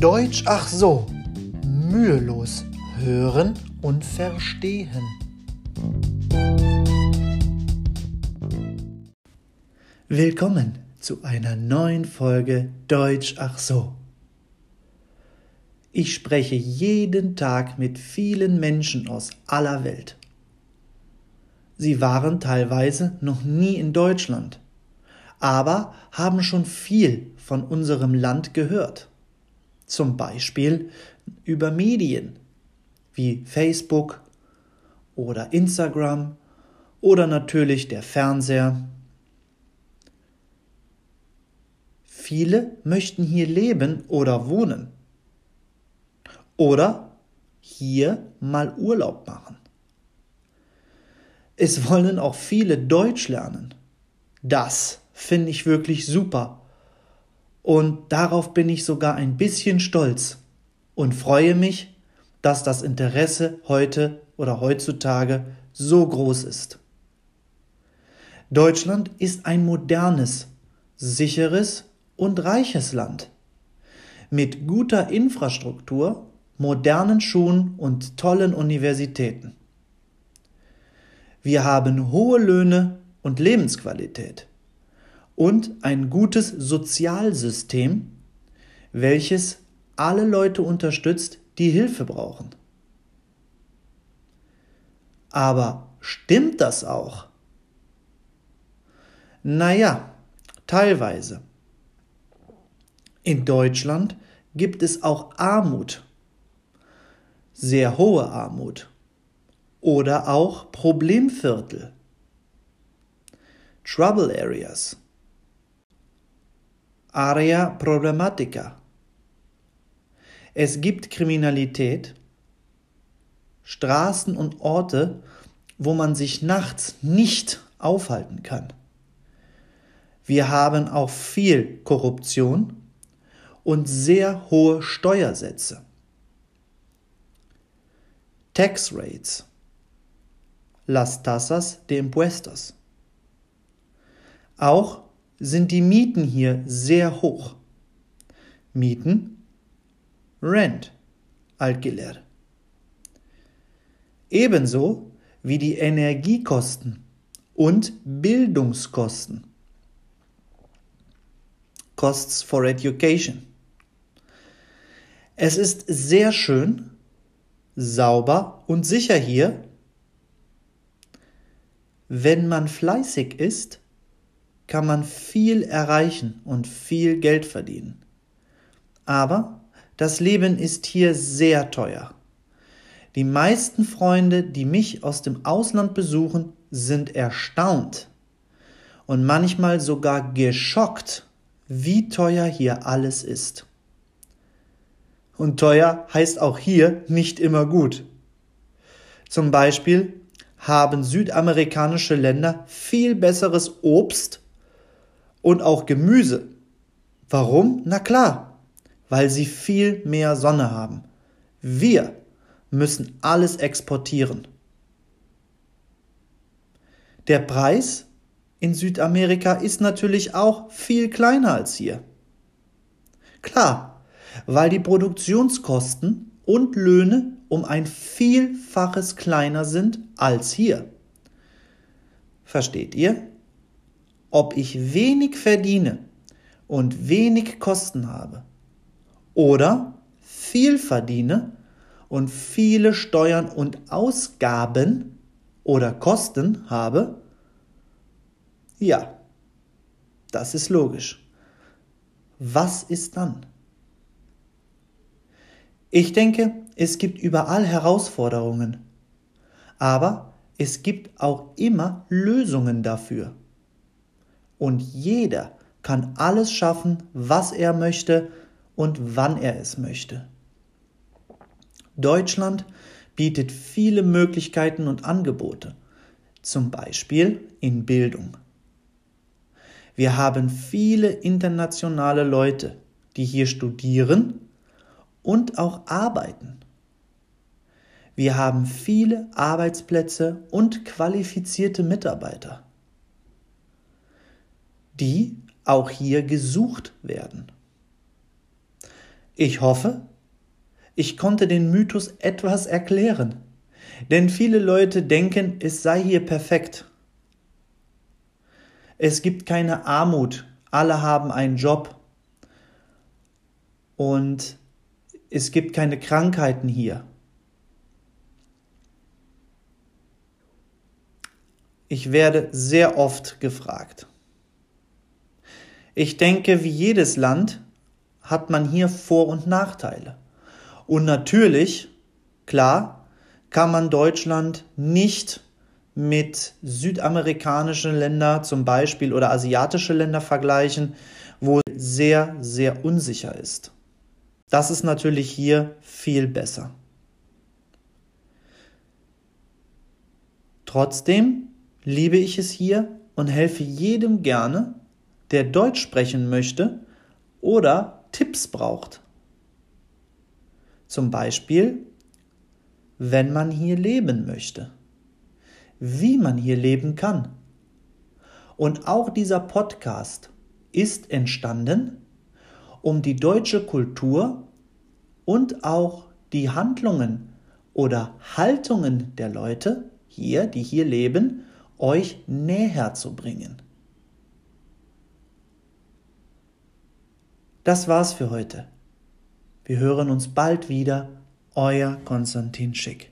Deutsch ach so, mühelos hören und verstehen. Willkommen zu einer neuen Folge Deutsch ach so. Ich spreche jeden Tag mit vielen Menschen aus aller Welt. Sie waren teilweise noch nie in Deutschland, aber haben schon viel von unserem Land gehört. Zum Beispiel über Medien wie Facebook oder Instagram oder natürlich der Fernseher. Viele möchten hier leben oder wohnen oder hier mal Urlaub machen. Es wollen auch viele Deutsch lernen. Das finde ich wirklich super. Und darauf bin ich sogar ein bisschen stolz und freue mich, dass das Interesse heute oder heutzutage so groß ist. Deutschland ist ein modernes, sicheres und reiches Land. Mit guter Infrastruktur, modernen Schulen und tollen Universitäten. Wir haben hohe Löhne und Lebensqualität und ein gutes Sozialsystem, welches alle Leute unterstützt, die Hilfe brauchen. Aber stimmt das auch? Naja, teilweise. In Deutschland gibt es auch Armut, sehr hohe Armut oder auch Problemviertel, Trouble Areas, Area Problematica. Es gibt Kriminalität, Straßen und Orte, wo man sich nachts nicht aufhalten kann. Wir haben auch viel Korruption und sehr hohe Steuersätze. Tax Rates. Las tasas de impuestos. Auch sind die Mieten hier sehr hoch. Mieten, Rent, Alquiler. Ebenso wie die Energiekosten und Bildungskosten. Costs for Education. Es ist sehr schön, sauber und sicher hier. Wenn man fleißig ist, kann man viel erreichen und viel Geld verdienen. Aber das Leben ist hier sehr teuer. Die meisten Freunde, die mich aus dem Ausland besuchen, sind erstaunt und manchmal sogar geschockt, wie teuer hier alles ist. Und teuer heißt auch hier nicht immer gut. Zum Beispiel haben südamerikanische Länder viel besseres Obst und auch Gemüse. Warum? Na klar, weil sie viel mehr Sonne haben. Wir müssen alles exportieren. Der Preis in Südamerika ist natürlich auch viel kleiner als hier. Klar, weil die Produktionskosten und Löhne um ein Vielfaches kleiner sind als hier. Versteht ihr? Ob ich wenig verdiene und wenig Kosten habe oder viel verdiene und viele Steuern und Ausgaben oder Kosten habe? Ja, das ist logisch. Was ist dann? Ich denke, es gibt überall Herausforderungen, aber es gibt auch immer Lösungen dafür. Und jeder kann alles schaffen, was er möchte und wann er es möchte. Deutschland bietet viele Möglichkeiten und Angebote, zum Beispiel in Bildung. Wir haben viele internationale Leute, die hier studieren und auch arbeiten. Wir haben viele Arbeitsplätze und qualifizierte Mitarbeiter, die auch hier gesucht werden. Ich hoffe, ich konnte den Mythos etwas erklären, denn viele Leute denken, es sei hier perfekt. Es gibt keine Armut, alle haben einen Job und es gibt keine Krankheiten hier. Ich werde sehr oft gefragt. Ich denke, wie jedes Land hat man hier Vor- und Nachteile. Und natürlich, klar, kann man Deutschland nicht mit südamerikanischen Ländern zum Beispiel oder asiatische Länder vergleichen, wo sehr, sehr unsicher ist. Das ist natürlich hier viel besser. Trotzdem liebe ich es hier und helfe jedem gerne, der Deutsch sprechen möchte oder Tipps braucht. Zum Beispiel, wenn man hier leben möchte, wie man hier leben kann. Und auch dieser Podcast ist entstanden, um die deutsche Kultur und auch die Handlungen oder Haltungen der Leute hier, die hier leben, euch näher zu bringen. Das war's für heute. Wir hören uns bald wieder. Euer Konstantin Schick.